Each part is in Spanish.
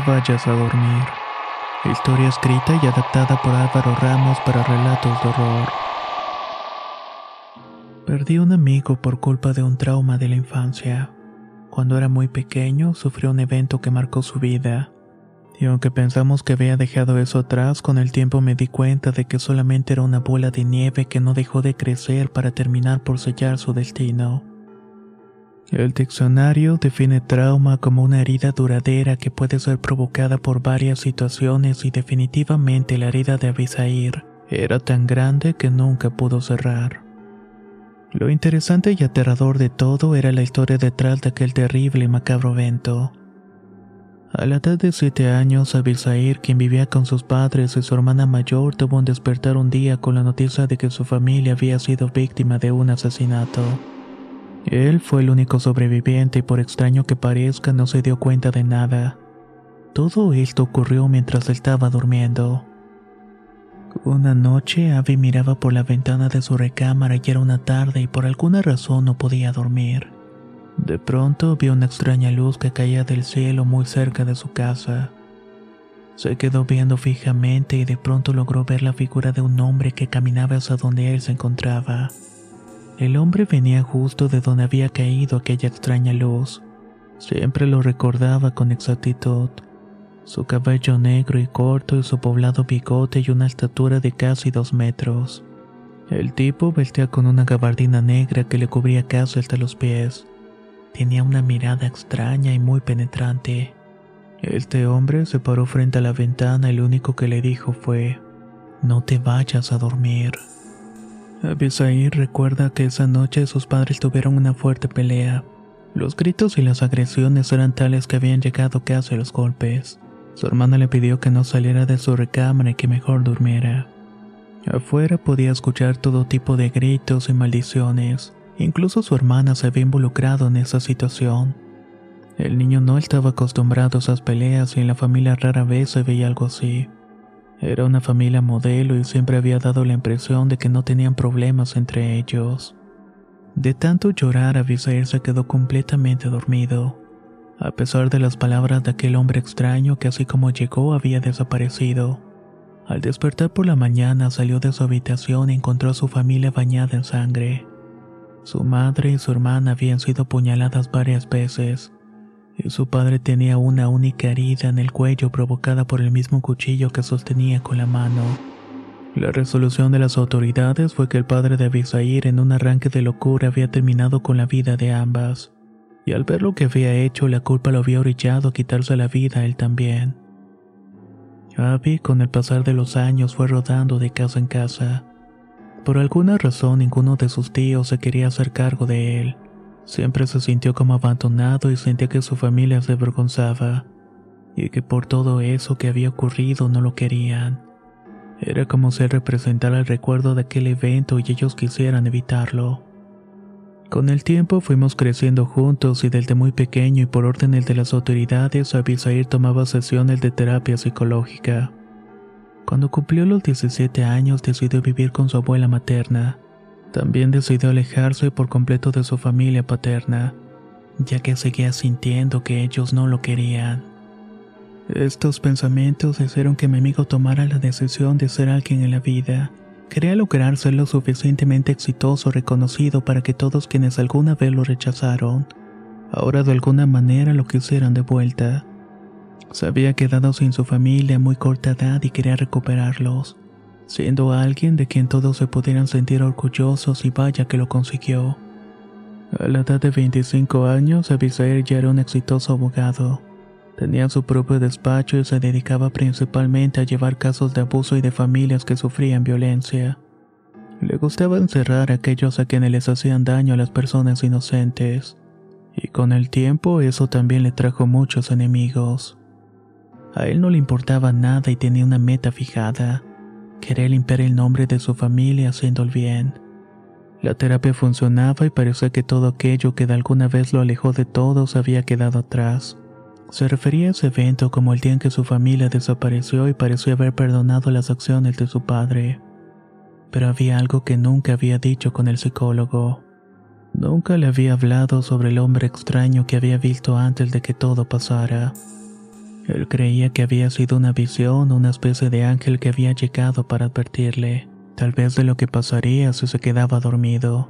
Vayas a dormir. Historia escrita y adaptada por Álvaro Ramos para relatos de horror. Perdí un amigo por culpa de un trauma de la infancia. Cuando era muy pequeño, sufrió un evento que marcó su vida. Y aunque pensamos que había dejado eso atrás, con el tiempo me di cuenta de que solamente era una bola de nieve que no dejó de crecer para terminar por sellar su destino. El diccionario define trauma como una herida duradera que puede ser provocada por varias situaciones y definitivamente la herida de Abisair era tan grande que nunca pudo cerrar. Lo interesante y aterrador de todo era la historia detrás de aquel terrible y macabro evento. A la edad de siete años, Abisair, quien vivía con sus padres y su hermana mayor, tuvo un despertar un día con la noticia de que su familia había sido víctima de un asesinato. Él fue el único sobreviviente y por extraño que parezca no se dio cuenta de nada. Todo esto ocurrió mientras estaba durmiendo. Una noche Abby miraba por la ventana de su recámara y era una tarde y por alguna razón no podía dormir. De pronto vio una extraña luz que caía del cielo muy cerca de su casa. Se quedó viendo fijamente y de pronto logró ver la figura de un hombre que caminaba hacia donde él se encontraba. El hombre venía justo de donde había caído aquella extraña luz. Siempre lo recordaba con exactitud. Su cabello negro y corto y su poblado bigote y una estatura de casi dos metros. El tipo vestía con una gabardina negra que le cubría casi hasta los pies. Tenía una mirada extraña y muy penetrante. Este hombre se paró frente a la ventana y lo único que le dijo fue, no te vayas a dormir. Abisair recuerda que esa noche sus padres tuvieron una fuerte pelea. Los gritos y las agresiones eran tales que habían llegado casi a los golpes. Su hermana le pidió que no saliera de su recámara y que mejor durmiera. Afuera podía escuchar todo tipo de gritos y maldiciones. Incluso su hermana se había involucrado en esa situación. El niño no estaba acostumbrado a esas peleas y en la familia rara vez se veía algo así. Era una familia modelo y siempre había dado la impresión de que no tenían problemas entre ellos. De tanto llorar, Abisair se quedó completamente dormido, a pesar de las palabras de aquel hombre extraño que así como llegó había desaparecido. Al despertar por la mañana salió de su habitación y encontró a su familia bañada en sangre. Su madre y su hermana habían sido apuñaladas varias veces, su padre tenía una única herida en el cuello provocada por el mismo cuchillo que sostenía con la mano. La resolución de las autoridades fue que el padre de Abisair en un arranque de locura había terminado con la vida de ambas, y al ver lo que había hecho la culpa lo había orillado a quitarse la vida a él también. Abby con el pasar de los años fue rodando de casa en casa. Por alguna razón ninguno de sus tíos se quería hacer cargo de él. Siempre se sintió como abandonado y sentía que su familia se avergonzaba, y que por todo eso que había ocurrido no lo querían. Era como si representara el recuerdo de aquel evento y ellos quisieran evitarlo. Con el tiempo fuimos creciendo juntos y desde muy pequeño y por órdenes de las autoridades Abisair tomaba sesiones de terapia psicológica. Cuando cumplió los 17 años decidió vivir con su abuela materna. También decidió alejarse por completo de su familia paterna, ya que seguía sintiendo que ellos no lo querían. Estos pensamientos hicieron que mi amigo tomara la decisión de ser alguien en la vida, Quería lograr ser lo suficientemente exitoso o reconocido para que todos quienes alguna vez lo rechazaron, ahora de alguna manera lo quisieran de vuelta. Se había quedado sin su familia a muy corta edad y quería recuperarlos, siendo alguien de quien todos se pudieran sentir orgullosos y vaya que lo consiguió. A la edad de 25 años, Abisair ya era un exitoso abogado. Tenía su propio despacho y se dedicaba principalmente a llevar casos de abuso y de familias que sufrían violencia. Le gustaba encerrar a aquellos a quienes les hacían daño a las personas inocentes, y con el tiempo eso también le trajo muchos enemigos. A él no le importaba nada y tenía una meta fijada, querer limpiar el nombre de su familia haciendo el bien. La terapia funcionaba y parecía que todo aquello que de alguna vez lo alejó de todos había quedado atrás. Se refería a ese evento como el día en que su familia desapareció y pareció haber perdonado las acciones de su padre. Pero había algo que nunca había dicho con el psicólogo. Nunca le había hablado sobre el hombre extraño que había visto antes de que todo pasara. Él creía que había sido una visión, una especie de ángel que había llegado para advertirle, tal vez de lo que pasaría si se quedaba dormido.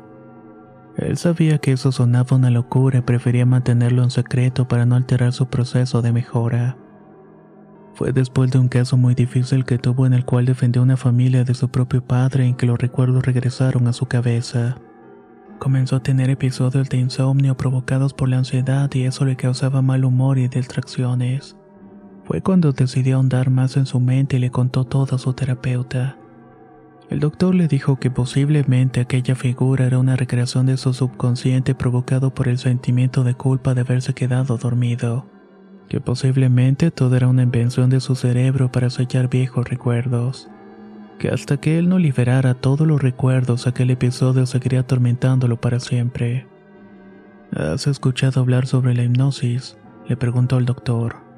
Él sabía que eso sonaba una locura y prefería mantenerlo en secreto para no alterar su proceso de mejora. Fue después de un caso muy difícil que tuvo en el cual defendió una familia de su propio padre en que los recuerdos regresaron a su cabeza. Comenzó a tener episodios de insomnio provocados por la ansiedad y eso le causaba mal humor y distracciones. Fue cuando decidió ahondar más en su mente y le contó todo a su terapeuta. El doctor le dijo que posiblemente aquella figura era una recreación de su subconsciente provocado por el sentimiento de culpa de haberse quedado dormido, que posiblemente todo era una invención de su cerebro para sellar viejos recuerdos, que hasta que él no liberara todos los recuerdos aquel episodio seguiría atormentándolo para siempre. ¿Has escuchado hablar sobre la hipnosis? le preguntó el doctor.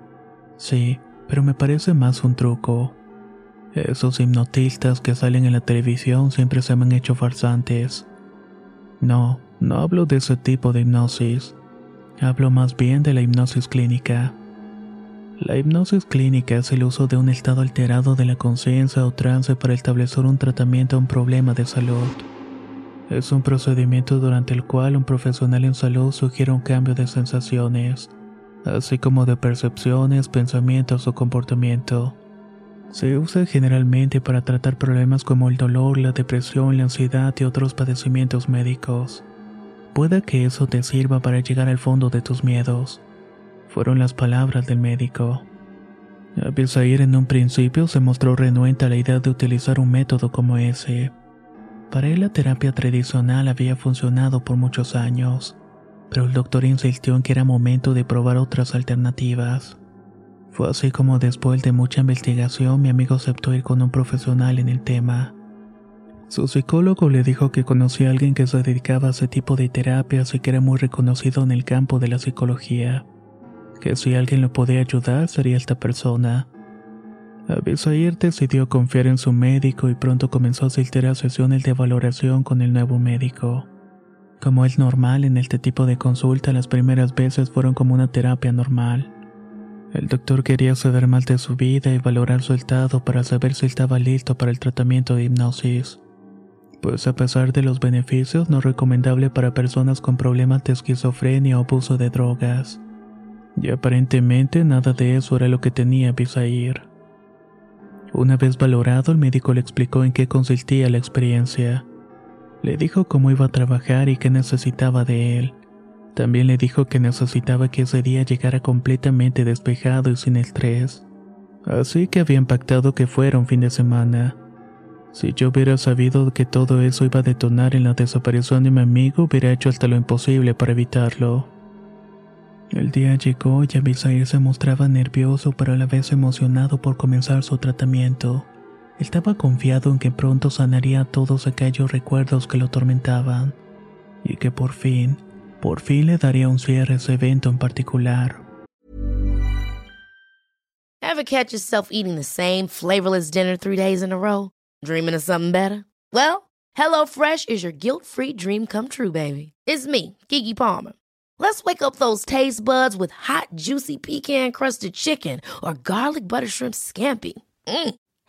Sí, pero me parece más un truco. Esos hipnotistas que salen en la televisión siempre se me han hecho farsantes. No, no hablo de ese tipo de hipnosis. Hablo más bien de la hipnosis clínica. La hipnosis clínica es el uso de un estado alterado de la conciencia o trance para establecer un tratamiento a un problema de salud. Es un procedimiento durante el cual un profesional en salud sugiere un cambio de sensaciones, así como de percepciones, pensamientos o comportamiento. Se usa generalmente para tratar problemas como el dolor, la depresión, la ansiedad y otros padecimientos médicos. Puede que eso te sirva para llegar al fondo de tus miedos. Fueron las palabras del médico. Abisair en un principio se mostró renuente a la idea de utilizar un método como ese. Para él la terapia tradicional había funcionado por muchos años, pero el doctor insistió en que era momento de probar otras alternativas. Fue así como después de mucha investigación mi amigo aceptó ir con un profesional en el tema. Su psicólogo le dijo que conocía a alguien que se dedicaba a ese tipo de terapias y que era muy reconocido en el campo de la psicología. Que si alguien lo podía ayudar sería esta persona. Abisair decidió confiar en su médico y pronto comenzó a asistir a sesiones de valoración con el nuevo médico. Como es normal en este tipo de consulta, las primeras veces fueron como una terapia normal. El doctor quería saber más de su vida y valorar su estado para saber si estaba listo para el tratamiento de hipnosis. Pues a pesar de los beneficios, no recomendable para personas con problemas de esquizofrenia o abuso de drogas. Y aparentemente nada de eso era lo que tenía Bisair. Una vez valorado, el médico le explicó en qué consistía la experiencia. Le dijo cómo iba a trabajar y qué necesitaba de él. También le dijo que necesitaba que ese día llegara completamente despejado y sin estrés. Así que habían pactado que fuera un fin de semana. Si yo hubiera sabido que todo eso iba a detonar en la desaparición de mi amigo, hubiera hecho hasta lo imposible para evitarlo. El día llegó y Abisair se mostraba nervioso pero a la vez emocionado por comenzar su tratamiento. Estaba confiado en que pronto sanaría todos aquellos recuerdos que lo atormentaban y que por fin por fin le daría un cierre a ese evento en particular. Ever catch yourself eating the same flavorless dinner three days in a row? Dreaming of something better? Well, HelloFresh is your guilt-free dream come true, baby. It's me, Kiki Palmer. Let's wake up those taste buds with hot, juicy pecan-crusted chicken or garlic butter shrimp scampi. Mm.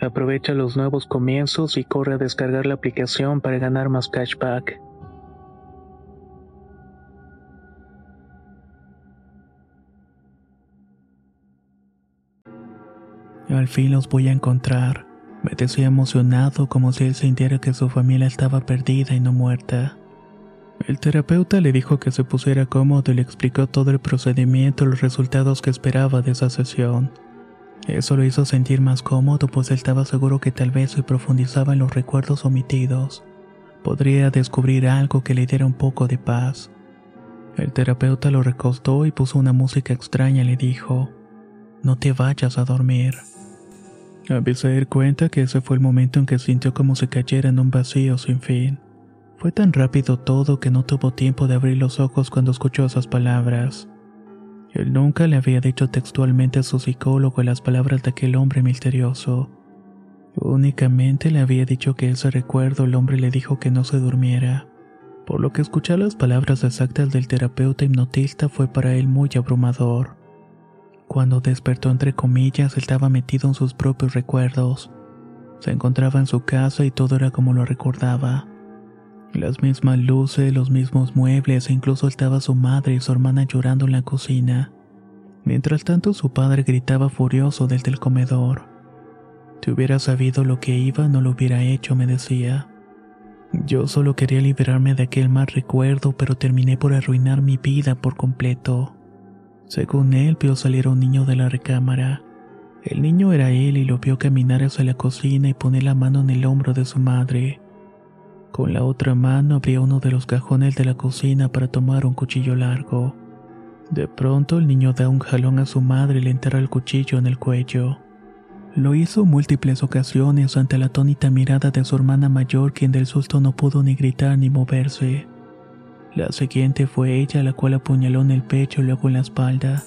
Aprovecha los nuevos comienzos y corre a descargar la aplicación para ganar más cashback. Al fin los voy a encontrar. Me decía emocionado como si él sintiera que su familia estaba perdida y no muerta. El terapeuta le dijo que se pusiera cómodo y le explicó todo el procedimiento y los resultados que esperaba de esa sesión. Eso lo hizo sentir más cómodo, pues él estaba seguro que tal vez si profundizaba en los recuerdos omitidos, podría descubrir algo que le diera un poco de paz. El terapeuta lo recostó y puso una música extraña y le dijo, No te vayas a dormir. Empecé a dar cuenta que ese fue el momento en que sintió como si cayera en un vacío sin fin. Fue tan rápido todo que no tuvo tiempo de abrir los ojos cuando escuchó esas palabras. Él nunca le había dicho textualmente a su psicólogo las palabras de aquel hombre misterioso. Únicamente le había dicho que ese recuerdo el hombre le dijo que no se durmiera, por lo que escuchar las palabras exactas del terapeuta hipnotista fue para él muy abrumador. Cuando despertó entre comillas estaba metido en sus propios recuerdos. Se encontraba en su casa y todo era como lo recordaba. Las mismas luces, los mismos muebles e incluso estaba su madre y su hermana llorando en la cocina. Mientras tanto su padre gritaba furioso desde el comedor. Si hubiera sabido lo que iba, no lo hubiera hecho, me decía. Yo solo quería liberarme de aquel mal recuerdo, pero terminé por arruinar mi vida por completo. Según él, vio salir a un niño de la recámara. El niño era él y lo vio caminar hacia la cocina y poner la mano en el hombro de su madre. Con la otra mano abría uno de los cajones de la cocina para tomar un cuchillo largo. De pronto el niño da un jalón a su madre y le enterra el cuchillo en el cuello. Lo hizo múltiples ocasiones ante la atónita mirada de su hermana mayor quien del susto no pudo ni gritar ni moverse. La siguiente fue ella la cual apuñaló en el pecho y luego en la espalda.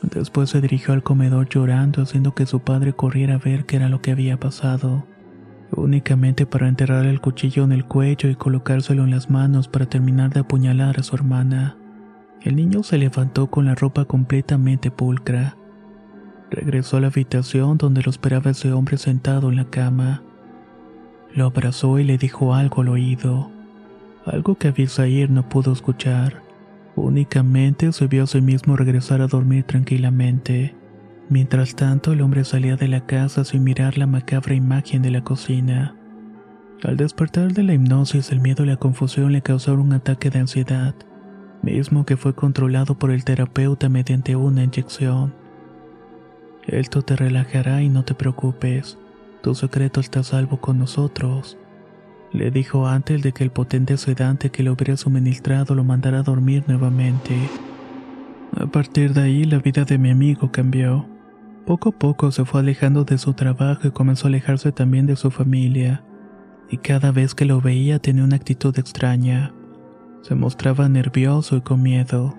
Después se dirigió al comedor llorando haciendo que su padre corriera a ver qué era lo que había pasado únicamente para enterrar el cuchillo en el cuello y colocárselo en las manos para terminar de apuñalar a su hermana. El niño se levantó con la ropa completamente pulcra. Regresó a la habitación donde lo esperaba ese hombre sentado en la cama. Lo abrazó y le dijo algo al oído, algo que Abisair no pudo escuchar. Únicamente se vio a sí mismo regresar a dormir tranquilamente. Mientras tanto, el hombre salía de la casa sin mirar la macabra imagen de la cocina. Al despertar de la hipnosis, el miedo y la confusión le causaron un ataque de ansiedad, mismo que fue controlado por el terapeuta mediante una inyección. Esto te relajará y no te preocupes, tu secreto está a salvo con nosotros. Le dijo antes de que el potente sedante que le hubiera suministrado lo mandara a dormir nuevamente. A partir de ahí la vida de mi amigo cambió. Poco a poco se fue alejando de su trabajo y comenzó a alejarse también de su familia. Y cada vez que lo veía tenía una actitud extraña. Se mostraba nervioso y con miedo.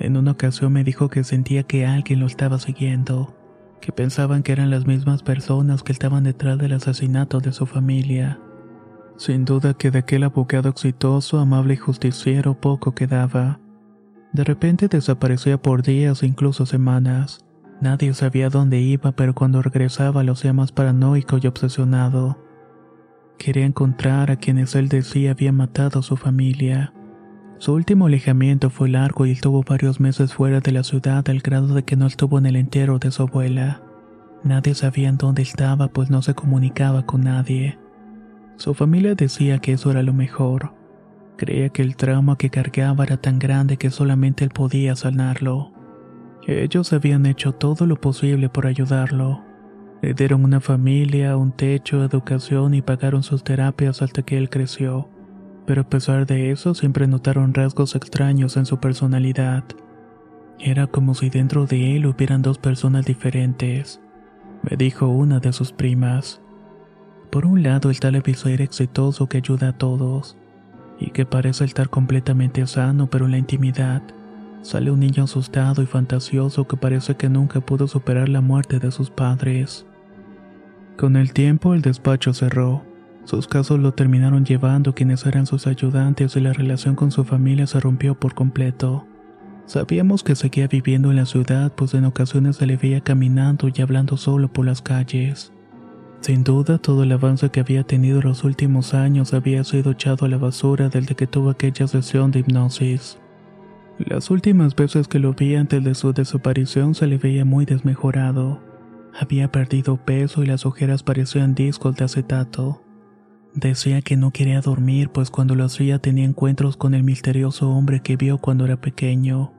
En una ocasión me dijo que sentía que alguien lo estaba siguiendo, que pensaban que eran las mismas personas que estaban detrás del asesinato de su familia. Sin duda que de aquel abogado exitoso, amable y justiciero poco quedaba. De repente desaparecía por días e incluso semanas. Nadie sabía dónde iba, pero cuando regresaba lo hacía más paranoico y obsesionado. Quería encontrar a quienes él decía había matado a su familia. Su último alejamiento fue largo y estuvo varios meses fuera de la ciudad al grado de que no estuvo en el entierro de su abuela. Nadie sabía en dónde estaba pues no se comunicaba con nadie. Su familia decía que eso era lo mejor. Creía que el trauma que cargaba era tan grande que solamente él podía sanarlo. Ellos habían hecho todo lo posible por ayudarlo. Le dieron una familia, un techo, educación y pagaron sus terapias hasta que él creció. Pero a pesar de eso siempre notaron rasgos extraños en su personalidad. Era como si dentro de él hubieran dos personas diferentes, me dijo una de sus primas. Por un lado el episodio exitoso que ayuda a todos, y que parece estar completamente sano, pero en la intimidad sale un niño asustado y fantasioso que parece que nunca pudo superar la muerte de sus padres. Con el tiempo el despacho cerró. Sus casos lo terminaron llevando quienes eran sus ayudantes y la relación con su familia se rompió por completo. Sabíamos que seguía viviendo en la ciudad, pues en ocasiones se le veía caminando y hablando solo por las calles. Sin duda, todo el avance que había tenido en los últimos años había sido echado a la basura desde que tuvo aquella sesión de hipnosis. Las últimas veces que lo vi antes de su desaparición se le veía muy desmejorado. Había perdido peso y las ojeras parecían discos de acetato. Decía que no quería dormir, pues cuando lo hacía tenía encuentros con el misterioso hombre que vio cuando era pequeño.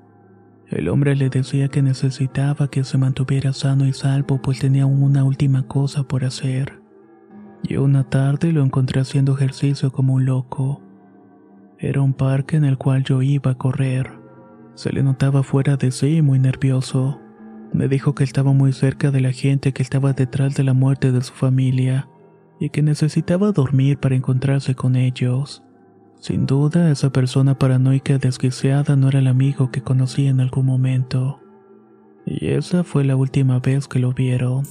El hombre le decía que necesitaba que se mantuviera sano y salvo, pues tenía una última cosa por hacer. Y una tarde lo encontré haciendo ejercicio como un loco. Era un parque en el cual yo iba a correr. Se le notaba fuera de sí y muy nervioso. Me dijo que estaba muy cerca de la gente que estaba detrás de la muerte de su familia y que necesitaba dormir para encontrarse con ellos. Sin duda, esa persona paranoica desquiciada no era el amigo que conocí en algún momento. Y esa fue la última vez que lo vieron.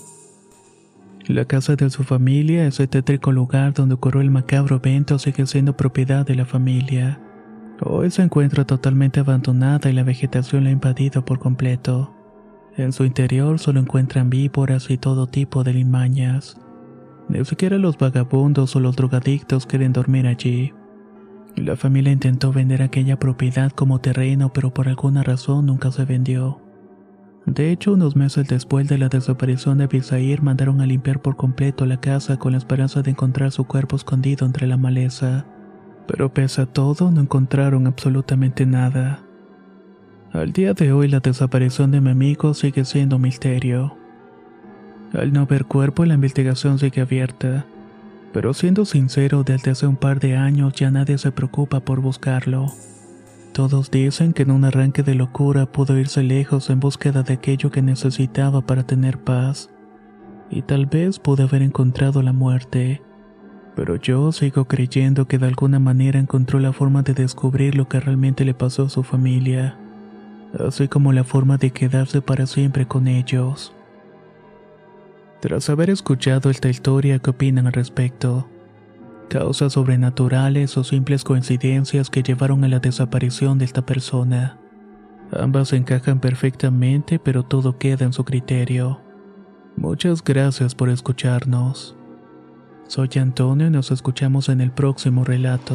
La casa de su familia, ese tétrico lugar donde ocurrió el macabro evento, sigue siendo propiedad de la familia. Hoy se encuentra totalmente abandonada y la vegetación la ha invadido por completo. En su interior solo encuentran víboras y todo tipo de limañas. Ni siquiera los vagabundos o los drogadictos quieren dormir allí. La familia intentó vender aquella propiedad como terreno, pero por alguna razón nunca se vendió. De hecho, unos meses después de la desaparición de Abisair, mandaron a limpiar por completo la casa con la esperanza de encontrar su cuerpo escondido entre la maleza. Pero pese a todo, no encontraron absolutamente nada. Al día de hoy, la desaparición de mi amigo sigue siendo un misterio. Al no ver cuerpo, la investigación sigue abierta. Pero siendo sincero, desde hace un par de años ya nadie se preocupa por buscarlo. Todos dicen que en un arranque de locura pudo irse lejos en búsqueda de aquello que necesitaba para tener paz. Y tal vez pudo haber encontrado la muerte. Pero yo sigo creyendo que de alguna manera encontró la forma de descubrir lo que realmente le pasó a su familia, así como la forma de quedarse para siempre con ellos. Tras haber escuchado esta historia, ¿qué opinan al respecto? causas sobrenaturales o simples coincidencias que llevaron a la desaparición de esta persona. Ambas encajan perfectamente, pero todo queda en su criterio. Muchas gracias por escucharnos. Soy Antonio y nos escuchamos en el próximo relato.